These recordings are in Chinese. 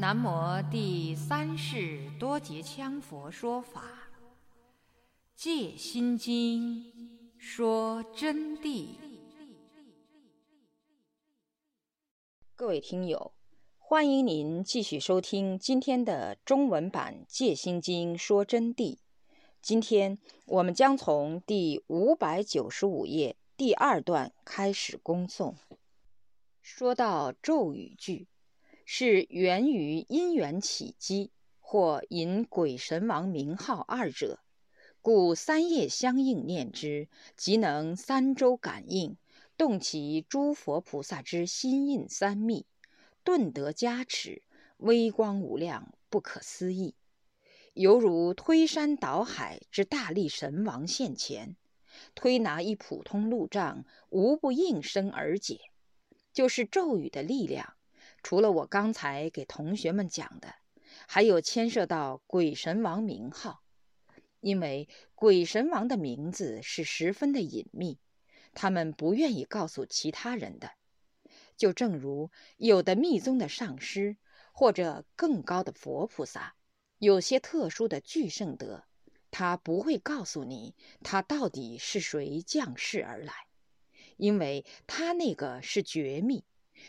南无第三世多杰羌佛说法，《戒心经》说真谛。各位听友，欢迎您继续收听今天的中文版《戒心经》说真谛。今天我们将从第五百九十五页第二段开始恭诵。说到咒语句。是源于因缘起机，或引鬼神王名号二者，故三业相应念之，即能三周感应，动其诸佛菩萨之心印三密，顿得加持，微光无量，不可思议，犹如推山倒海之大力神王现前，推拿一普通路障，无不应声而解，就是咒语的力量。除了我刚才给同学们讲的，还有牵涉到鬼神王名号，因为鬼神王的名字是十分的隐秘，他们不愿意告诉其他人的。就正如有的密宗的上师或者更高的佛菩萨，有些特殊的巨圣德，他不会告诉你他到底是谁降世而来，因为他那个是绝密。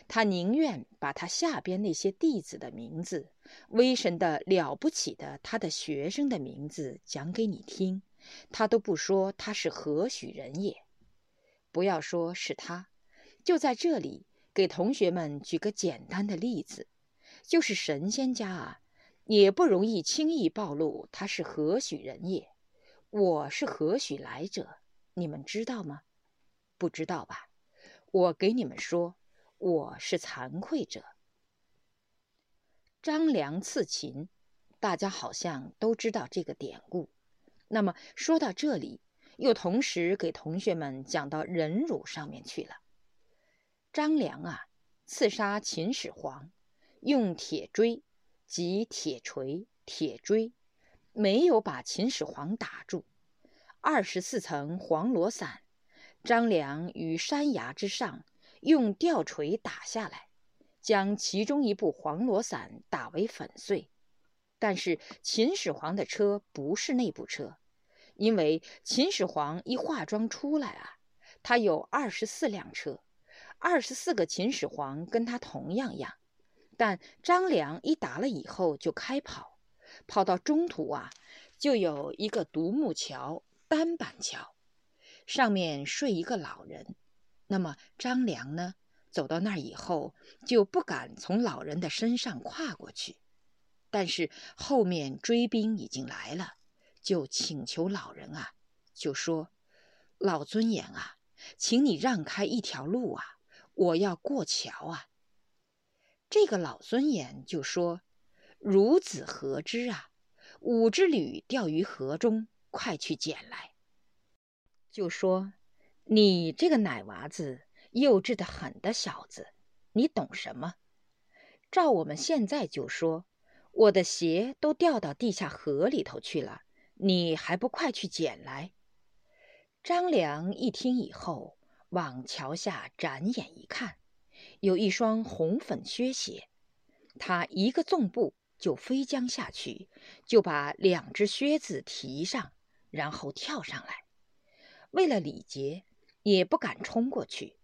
他宁愿把他下边那些弟子的名字、威神的了不起的他的学生的名字讲给你听，他都不说他是何许人也。不要说是他，就在这里给同学们举个简单的例子，就是神仙家啊，也不容易轻易暴露他是何许人也。我是何许来者，你们知道吗？不知道吧？我给你们说。我是惭愧者。张良刺秦，大家好像都知道这个典故。那么说到这里，又同时给同学们讲到忍辱上面去了。张良啊，刺杀秦始皇，用铁锥及铁锤、铁锥，没有把秦始皇打住。二十四层黄罗伞，张良于山崖之上。用吊锤打下来，将其中一部黄罗伞打为粉碎。但是秦始皇的车不是那部车，因为秦始皇一化妆出来啊，他有二十四辆车，二十四个秦始皇跟他同样样。但张良一打了以后就开跑，跑到中途啊，就有一个独木桥，单板桥，上面睡一个老人。那么张良呢？走到那儿以后，就不敢从老人的身上跨过去。但是后面追兵已经来了，就请求老人啊，就说：“老尊严啊，请你让开一条路啊，我要过桥啊。”这个老尊严就说：“孺子何知啊？五只驴掉于河中，快去捡来。”就说。你这个奶娃子，幼稚的很的小子，你懂什么？照我们现在就说，我的鞋都掉到地下河里头去了，你还不快去捡来？张良一听以后，往桥下展眼一看，有一双红粉靴鞋，他一个纵步就飞将下去，就把两只靴子提上，然后跳上来，为了礼节。也不敢冲过去。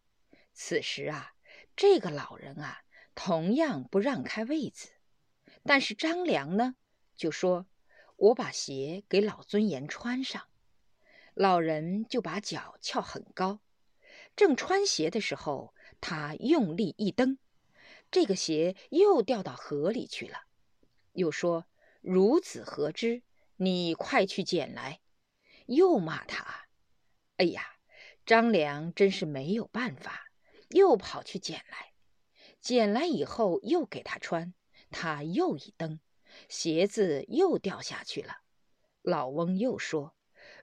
此时啊，这个老人啊，同样不让开位子。但是张良呢，就说：“我把鞋给老尊严穿上。”老人就把脚翘很高，正穿鞋的时候，他用力一蹬，这个鞋又掉到河里去了。又说：“孺子何知？你快去捡来！”又骂他：“哎呀！”张良真是没有办法，又跑去捡来，捡来以后又给他穿，他又一蹬，鞋子又掉下去了。老翁又说：“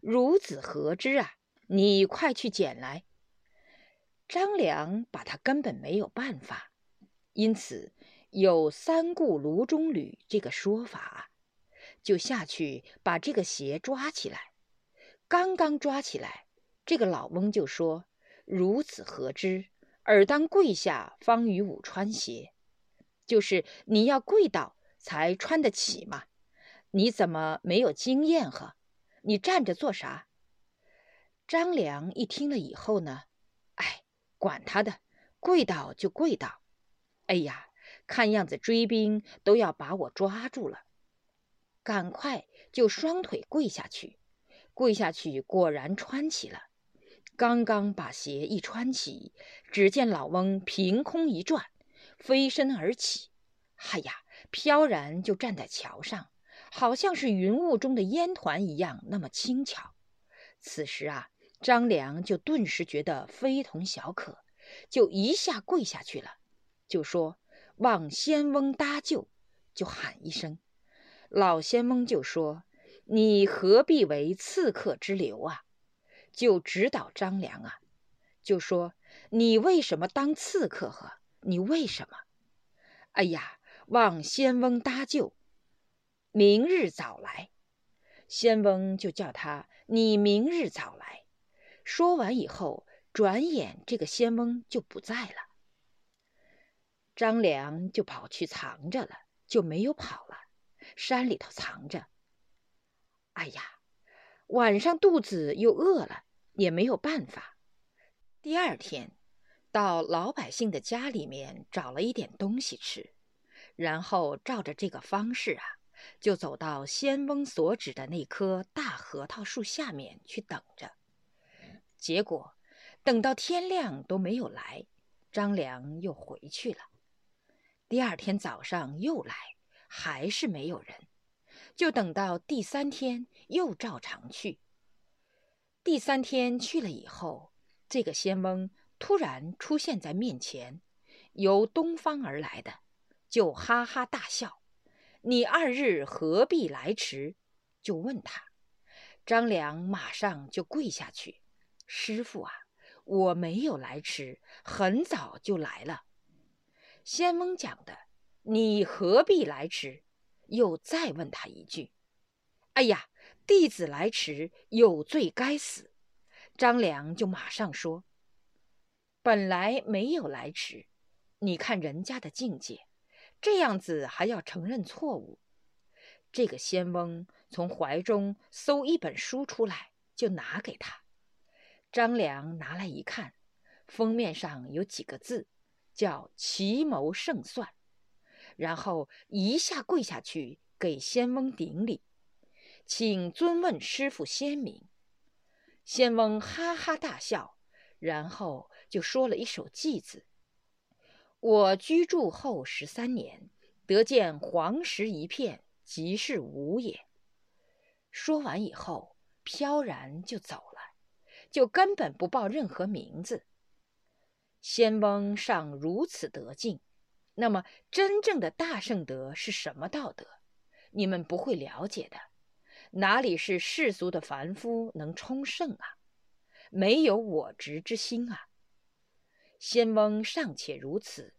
孺子何知啊？你快去捡来。”张良把他根本没有办法，因此有三顾炉中履这个说法，就下去把这个鞋抓起来，刚刚抓起来。这个老翁就说：“如此何知？尔当跪下，方与吾穿鞋。”就是你要跪倒才穿得起嘛。你怎么没有经验呵？你站着做啥？张良一听了以后呢，哎，管他的，跪倒就跪倒。哎呀，看样子追兵都要把我抓住了，赶快就双腿跪下去。跪下去，果然穿起了。刚刚把鞋一穿起，只见老翁凭空一转，飞身而起，哎呀，飘然就站在桥上。好像是云雾中的烟团一样，那么轻巧。此时啊，张良就顿时觉得非同小可，就一下跪下去了，就说：“望仙翁搭救。”就喊一声。老仙翁就说：“你何必为刺客之流啊？”就指导张良啊，就说：“你为什么当刺客？呵，你为什么？”哎呀，望仙翁搭救。明日早来，仙翁就叫他。你明日早来。说完以后，转眼这个仙翁就不在了。张良就跑去藏着了，就没有跑了，山里头藏着。哎呀，晚上肚子又饿了，也没有办法。第二天，到老百姓的家里面找了一点东西吃，然后照着这个方式啊。就走到仙翁所指的那棵大核桃树下面去等着，结果等到天亮都没有来，张良又回去了。第二天早上又来，还是没有人，就等到第三天又照常去。第三天去了以后，这个仙翁突然出现在面前，由东方而来的，就哈哈大笑。你二日何必来迟？就问他。张良马上就跪下去：“师傅啊，我没有来迟，很早就来了。”仙翁讲的：“你何必来迟？”又再问他一句：“哎呀，弟子来迟有罪该死。”张良就马上说：“本来没有来迟，你看人家的境界。”这样子还要承认错误？这个仙翁从怀中搜一本书出来，就拿给他。张良拿来一看，封面上有几个字，叫“奇谋胜算”，然后一下跪下去给仙翁顶礼，请尊问师傅仙名。仙翁哈哈大笑，然后就说了一首偈子。我居住后十三年，得见黄石一片，即是吾也。说完以后，飘然就走了，就根本不报任何名字。仙翁尚如此得劲，那么真正的大圣德是什么道德？你们不会了解的，哪里是世俗的凡夫能充圣啊？没有我执之心啊！仙翁尚且如此，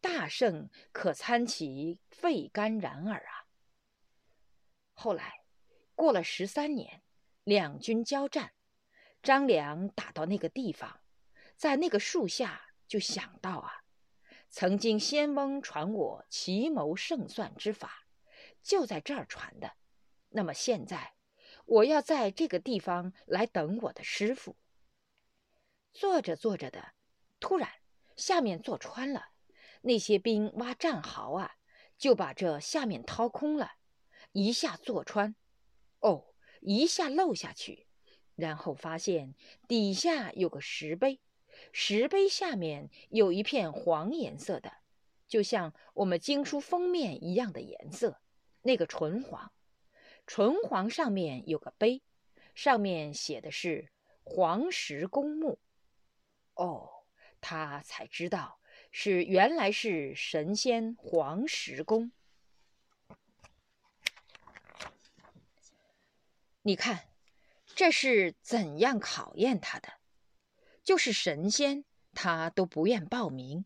大圣可参其肺肝然耳啊！后来过了十三年，两军交战，张良打到那个地方，在那个树下就想到啊，曾经仙翁传我奇谋胜算之法，就在这儿传的。那么现在我要在这个地方来等我的师傅。做着做着的，突然下面坐穿了，那些兵挖战壕啊，就把这下面掏空了，一下坐穿，哦，一下漏下去，然后发现底下有个石碑，石碑下面有一片黄颜色的，就像我们经书封面一样的颜色，那个纯黄，纯黄上面有个碑，上面写的是黄石公墓。哦，他才知道是原来是神仙黄石公。你看，这是怎样考验他的？就是神仙他都不愿报名，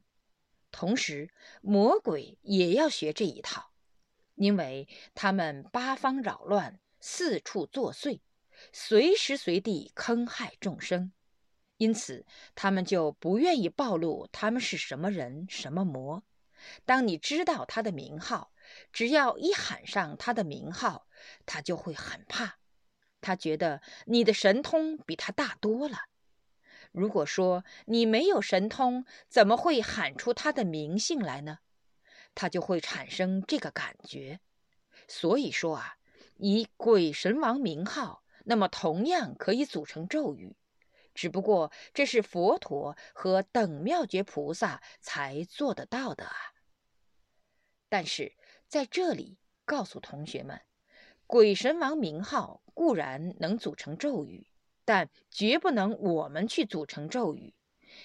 同时魔鬼也要学这一套，因为他们八方扰乱，四处作祟，随时随地坑害众生。因此，他们就不愿意暴露他们是什么人、什么魔，当你知道他的名号，只要一喊上他的名号，他就会很怕。他觉得你的神通比他大多了。如果说你没有神通，怎么会喊出他的名姓来呢？他就会产生这个感觉。所以说啊，以鬼神王名号，那么同样可以组成咒语，只不过这是佛陀和等妙觉菩萨才做得到的啊。但是在这里告诉同学们，鬼神王名号固然能组成咒语，但绝不能我们去组成咒语，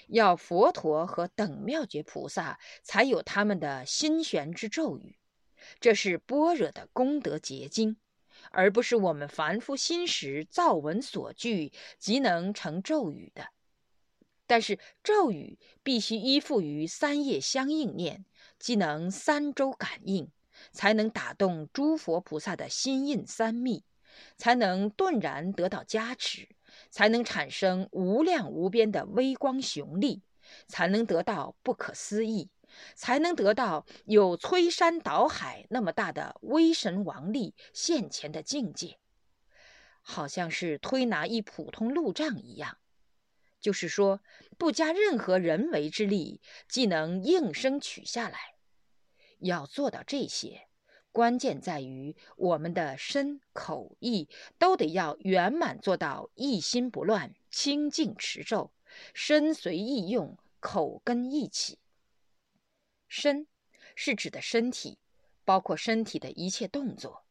要佛陀和等妙觉菩萨才有他们的心玄之咒语。这是般若的功德结晶，而不是我们凡夫心识造文所具即能成咒语的。但是咒语必须依附于三业相应念，即能三周感应，才能打动诸佛菩萨的心印三密，才能顿然得到加持，才能产生无量无边的微光雄力，才能得到不可思议。才能得到有摧山倒海那么大的威神王力现前的境界，好像是推拿一普通路障一样，就是说不加任何人为之力，即能应声取下来。要做到这些，关键在于我们的身口意都得要圆满做到一心不乱、清净持咒，身随意用，口跟一起。身是指的身体，包括身体的一切动作。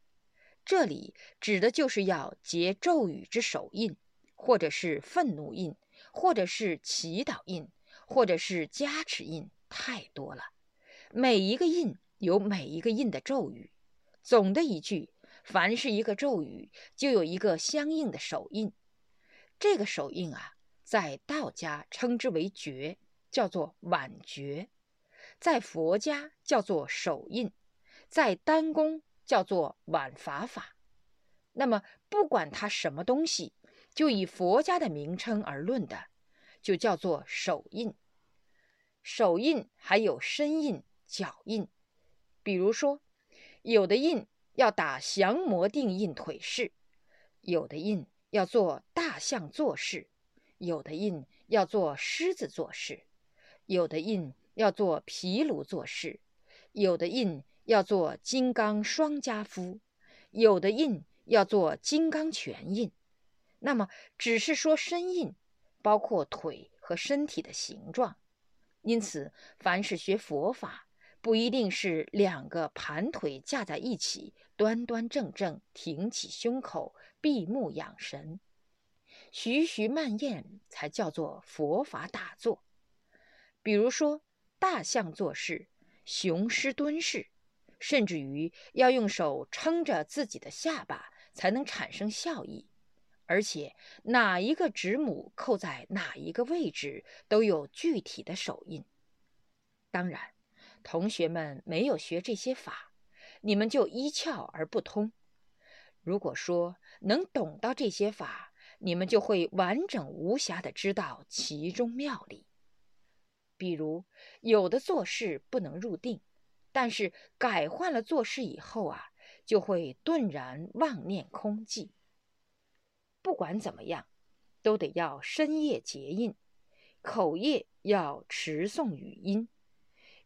这里指的就是要结咒语之手印，或者是愤怒印，或者是祈祷印，或者是加持印，太多了。每一个印有每一个印的咒语。总的一句，凡是一个咒语，就有一个相应的手印。这个手印啊，在道家称之为诀，叫做挽诀。在佛家叫做手印，在丹宫叫做挽法法。那么不管它什么东西，就以佛家的名称而论的，就叫做手印。手印还有身印、脚印。比如说，有的印要打降魔定印腿式，有的印要做大象坐式，有的印要做狮子坐式，有的印。要做毗卢做事，有的印要做金刚双加夫，有的印要做金刚拳印。那么只是说身印，包括腿和身体的形状。因此，凡是学佛法，不一定是两个盘腿架在一起，端端正正挺起胸口，闭目养神，徐徐慢咽，才叫做佛法打坐。比如说。大象做事，雄狮蹲式，甚至于要用手撑着自己的下巴才能产生效益，而且哪一个指母扣在哪一个位置都有具体的手印。当然，同学们没有学这些法，你们就一窍而不通。如果说能懂到这些法，你们就会完整无瑕的知道其中妙理。比如，有的做事不能入定，但是改换了做事以后啊，就会顿然妄念空寂。不管怎么样，都得要深夜结印，口业要持诵语音，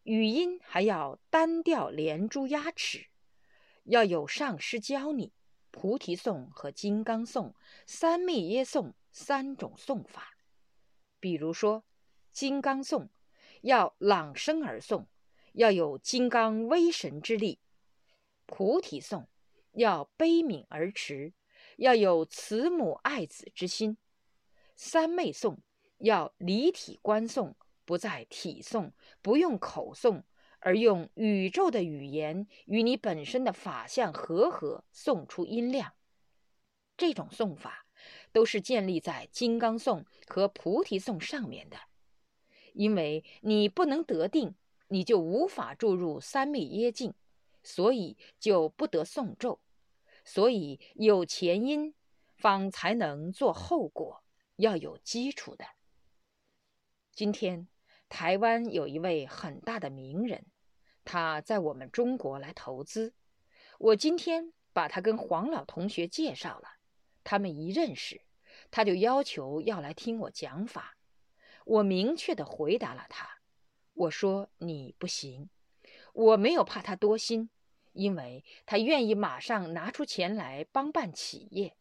语音还要单调连珠压齿，要有上师教你菩提颂和金刚颂、三昧耶颂三种诵法。比如说金刚颂。要朗声而诵，要有金刚威神之力；菩提颂要悲悯而持，要有慈母爱子之心；三昧颂要离体观诵，不在体诵，不用口诵，而用宇宙的语言与你本身的法相和合，诵出音量。这种诵法都是建立在金刚颂和菩提颂上面的。因为你不能得定，你就无法注入三昧耶境，所以就不得诵咒。所以有前因，方才能做后果，要有基础的。今天台湾有一位很大的名人，他在我们中国来投资。我今天把他跟黄老同学介绍了，他们一认识，他就要求要来听我讲法。我明确的回答了他，我说你不行。我没有怕他多心，因为他愿意马上拿出钱来帮办企业，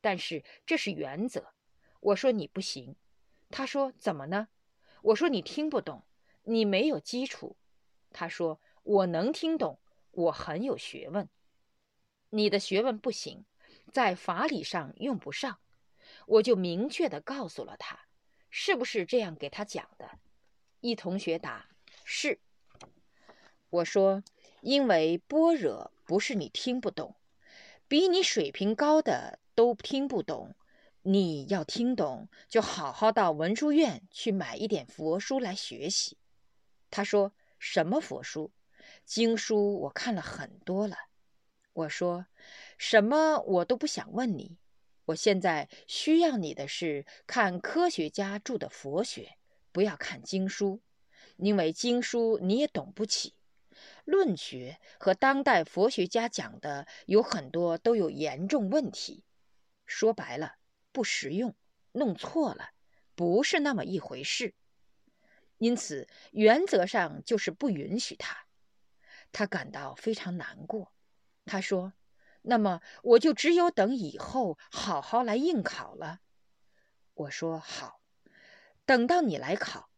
但是这是原则。我说你不行，他说怎么呢？我说你听不懂，你没有基础。他说我能听懂，我很有学问。你的学问不行，在法理上用不上。我就明确的告诉了他，是不是这样给他讲的？一同学答是。我说，因为般若不是你听不懂，比你水平高的都听不懂。你要听懂，就好好到文殊院去买一点佛书来学习。他说：“什么佛书？经书我看了很多了。”我说：“什么我都不想问你。我现在需要你的是看科学家著的佛学，不要看经书，因为经书你也懂不起。”论学和当代佛学家讲的有很多都有严重问题，说白了不实用，弄错了，不是那么一回事。因此原则上就是不允许他。他感到非常难过。他说：“那么我就只有等以后好好来应考了。”我说：“好，等到你来考。”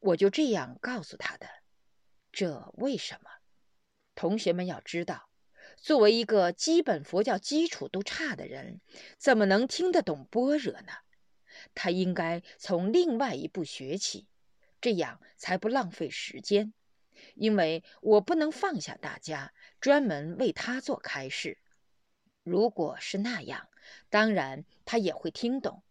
我就这样告诉他的。这为什么？同学们要知道，作为一个基本佛教基础都差的人，怎么能听得懂般若呢？他应该从另外一步学起，这样才不浪费时间。因为我不能放下大家，专门为他做开示。如果是那样，当然他也会听懂。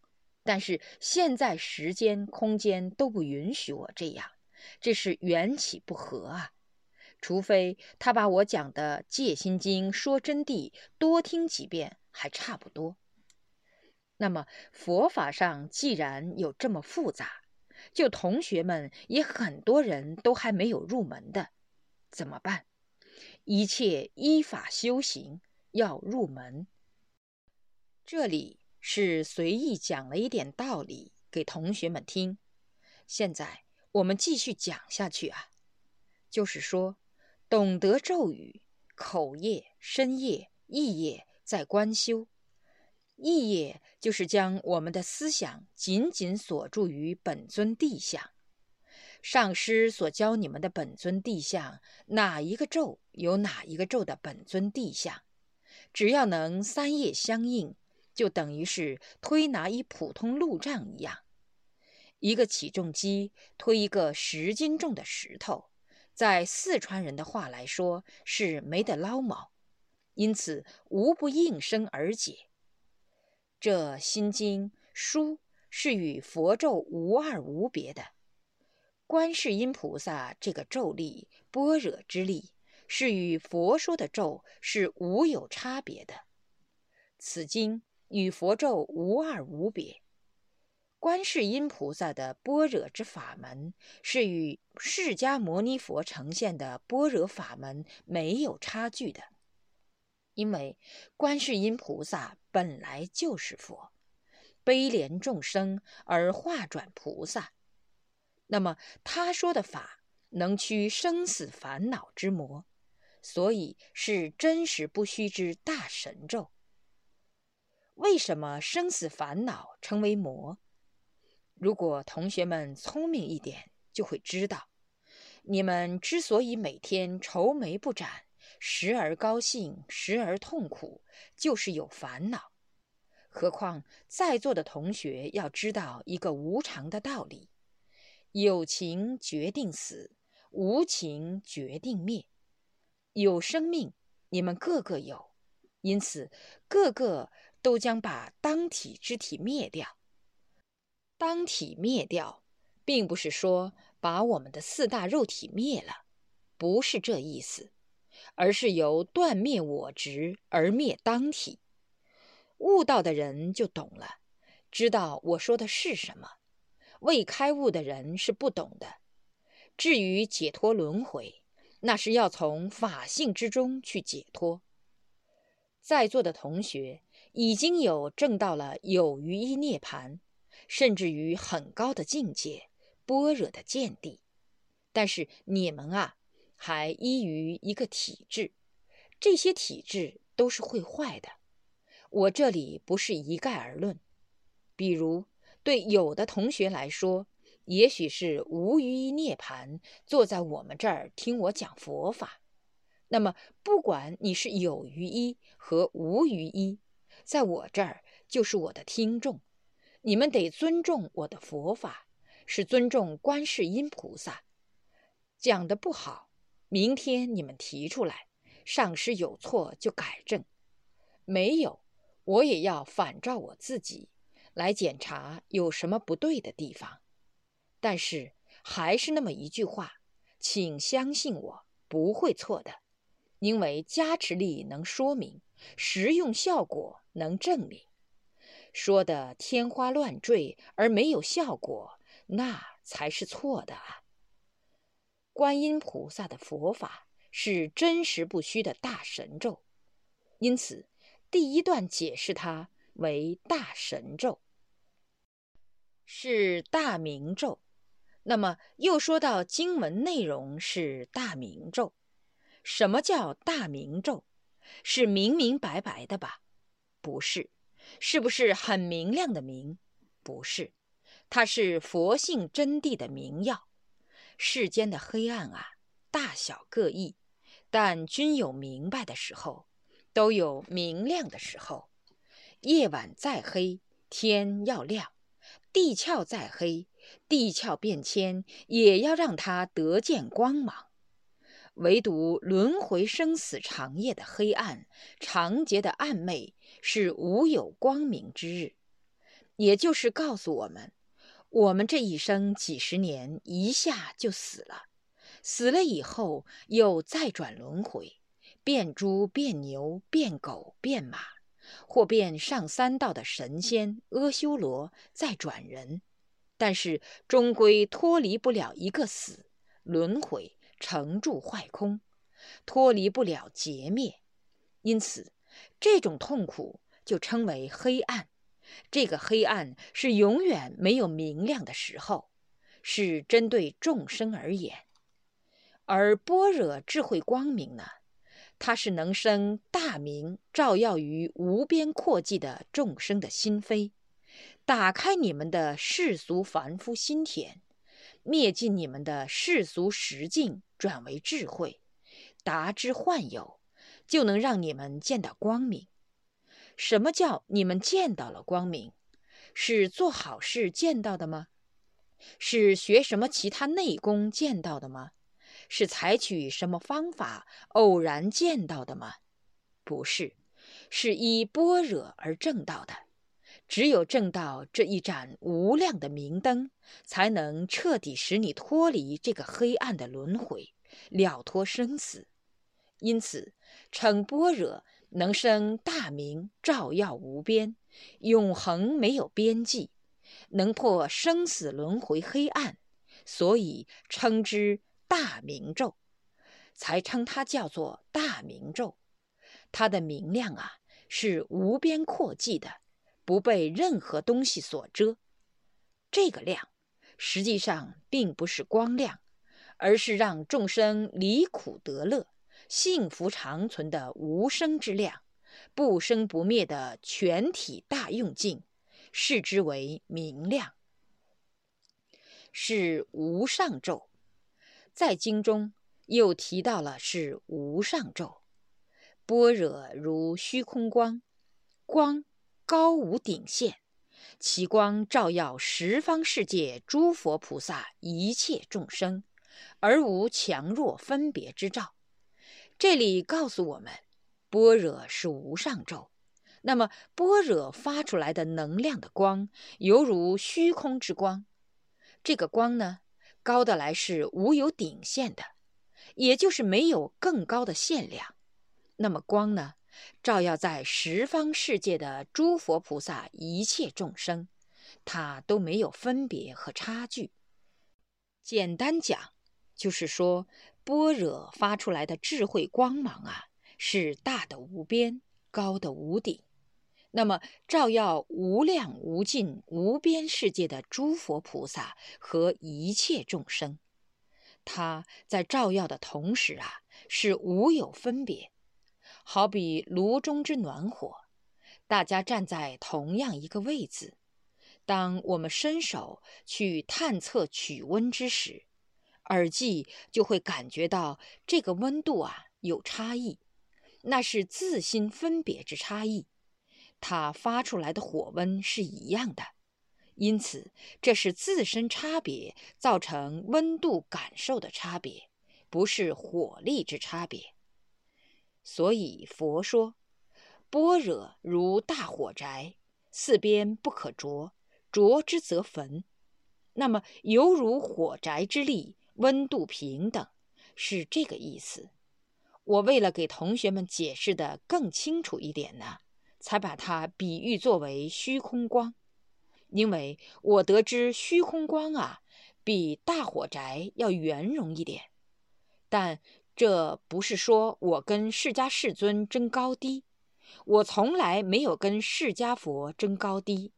但是现在时间、空间都不允许我这样。这是缘起不合啊！除非他把我讲的《戒心经》说真谛多听几遍，还差不多。那么佛法上既然有这么复杂，就同学们也很多人都还没有入门的，怎么办？一切依法修行，要入门。这里是随意讲了一点道理给同学们听。现在。我们继续讲下去啊，就是说，懂得咒语，口业、身业、意业在观修。意业就是将我们的思想紧紧锁住于本尊地相。上师所教你们的本尊地相，哪一个咒有哪一个咒的本尊地相，只要能三业相应，就等于是推拿一普通路障一样。一个起重机推一个十斤重的石头，在四川人的话来说是没得捞毛，因此无不应声而解。这心经书是与佛咒无二无别的，观世音菩萨这个咒力般若之力是与佛说的咒是无有差别的，此经与佛咒无二无别。观世音菩萨的般若之法门是与释迦牟尼佛呈现的般若法门没有差距的，因为观世音菩萨本来就是佛，悲怜众生而化转菩萨。那么他说的法能驱生死烦恼之魔，所以是真实不虚之大神咒。为什么生死烦恼成为魔？如果同学们聪明一点，就会知道，你们之所以每天愁眉不展，时而高兴，时而痛苦，就是有烦恼。何况在座的同学要知道一个无常的道理：有情决定死，无情决定灭。有生命，你们个个有，因此个个都将把当体之体灭掉。当体灭掉，并不是说把我们的四大肉体灭了，不是这意思，而是由断灭我执而灭当体。悟道的人就懂了，知道我说的是什么；未开悟的人是不懂的。至于解脱轮回，那是要从法性之中去解脱。在座的同学已经有证到了有余一涅盘，甚至于很高的境界般若的见地，但是你们啊，还依于一个体制，这些体制都是会坏的。我这里不是一概而论，比如对有的同学来说，也许是无余一涅盘，坐在我们这儿听我讲佛法。那么，不管你是有余一和无余一，在我这儿就是我的听众，你们得尊重我的佛法，是尊重观世音菩萨。讲的不好，明天你们提出来，上师有错就改正；没有，我也要反照我自己来检查有什么不对的地方。但是还是那么一句话，请相信我，不会错的。因为加持力能说明，实用效果能证明，说的天花乱坠而没有效果，那才是错的！观音菩萨的佛法是真实不虚的大神咒，因此第一段解释它为大神咒，是大明咒。那么又说到经文内容是大明咒。什么叫大明咒？是明明白白的吧？不是，是不是很明亮的明？不是，它是佛性真谛的明耀。世间的黑暗啊，大小各异，但均有明白的时候，都有明亮的时候。夜晚再黑，天要亮；地壳再黑，地壳变迁也要让它得见光芒。唯独轮回生死长夜的黑暗、长劫的暗昧，是无有光明之日。也就是告诉我们，我们这一生几十年一下就死了，死了以后又再转轮回，变猪、变牛、变狗、变马，或变上三道的神仙阿修罗，再转人，但是终归脱离不了一个死轮回。成住坏空，脱离不了劫灭，因此这种痛苦就称为黑暗。这个黑暗是永远没有明亮的时候，是针对众生而言。而般若智慧光明呢，它是能生大明，照耀于无边阔际的众生的心扉，打开你们的世俗凡夫心田。灭尽你们的世俗实境，转为智慧，达之幻有，就能让你们见到光明。什么叫你们见到了光明？是做好事见到的吗？是学什么其他内功见到的吗？是采取什么方法偶然见到的吗？不是，是依般若而证到的。只有证到这一盏无量的明灯，才能彻底使你脱离这个黑暗的轮回，了脱生死。因此，称般若能生大明，照耀无边，永恒没有边际，能破生死轮回黑暗，所以称之大明咒，才称它叫做大明咒。它的明亮啊，是无边阔际的。不被任何东西所遮，这个亮实际上并不是光亮，而是让众生离苦得乐、幸福长存的无生之量，不生不灭的全体大用尽，视之为明亮，是无上咒。在经中又提到了是无上咒，般若如虚空光，光。高无顶限，其光照耀十方世界诸佛菩萨一切众生，而无强弱分别之照。这里告诉我们，般若是无上咒。那么，般若发出来的能量的光，犹如虚空之光。这个光呢，高的来是无有顶限的，也就是没有更高的限量。那么光呢？照耀在十方世界的诸佛菩萨一切众生，它都没有分别和差距。简单讲，就是说般若发出来的智慧光芒啊，是大的无边，高的无顶。那么，照耀无量无尽无边世界的诸佛菩萨和一切众生，它在照耀的同时啊，是无有分别，好比炉中之暖火，大家站在同样一个位置。当我们伸手去探测取温之时，耳际就会感觉到这个温度啊有差异，那是自心分别之差异。它发出来的火温是一样的，因此这是自身差别造成温度感受的差别，不是火力之差别。所以佛说，般若如大火宅，四边不可着，着之则焚。那么犹如火宅之力，温度平等，是这个意思。我为了给同学们解释的更清楚一点呢。才把它比喻作为虚空光，因为我得知虚空光啊，比大火宅要圆融一点。但这不是说我跟释迦世尊争高低，我从来没有跟释迦佛争高低。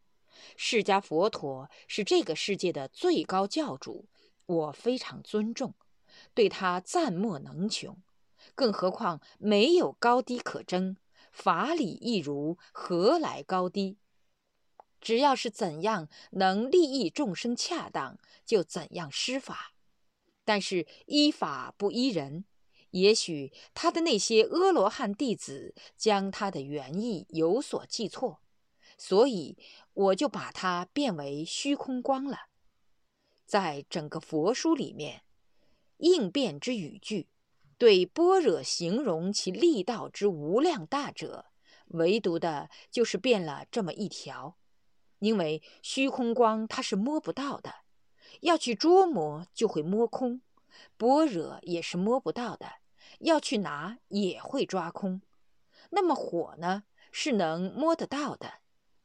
释迦佛陀是这个世界的最高教主，我非常尊重，对他赞莫能穷。更何况没有高低可争。法理亦如，何来高低？只要是怎样能利益众生恰当，就怎样施法。但是依法不依人，也许他的那些阿罗汉弟子将他的原意有所记错，所以我就把它变为虚空光了。在整个佛书里面，应变之语句。对般若形容其力道之无量大者，唯独的就是变了这么一条。因为虚空光它是摸不到的，要去捉摸就会摸空；般若也是摸不到的，要去拿也会抓空。那么火呢，是能摸得到的。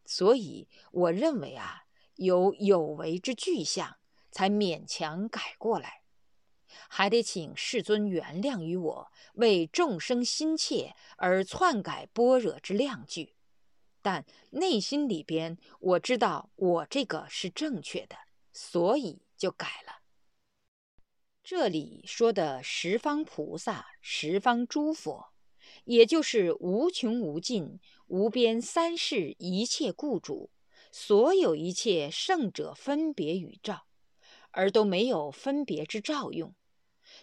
所以我认为啊，有有为之具象，才勉强改过来。还得请世尊原谅于我，为众生心切而篡改般若之量句，但内心里边我知道我这个是正确的，所以就改了。这里说的十方菩萨、十方诸佛，也就是无穷无尽、无边三世一切故主，所有一切圣者分别与照，而都没有分别之照用。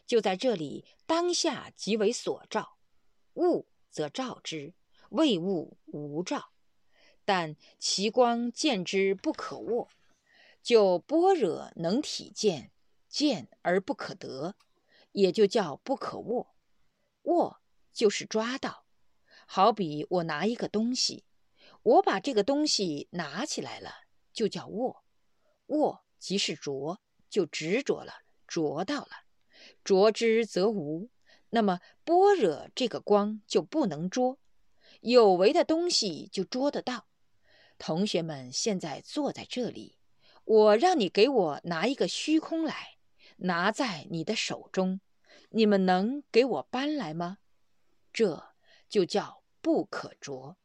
就在这里，当下即为所照，物则照之，未物无照。但其光见之不可握，就般若能体见，见而不可得，也就叫不可握。握就是抓到，好比我拿一个东西，我把这个东西拿起来了，就叫握。握即是着，就执着了，着到了。着之则无，那么般若这个光就不能捉，有为的东西就捉得到。同学们现在坐在这里，我让你给我拿一个虚空来，拿在你的手中，你们能给我搬来吗？这就叫不可着。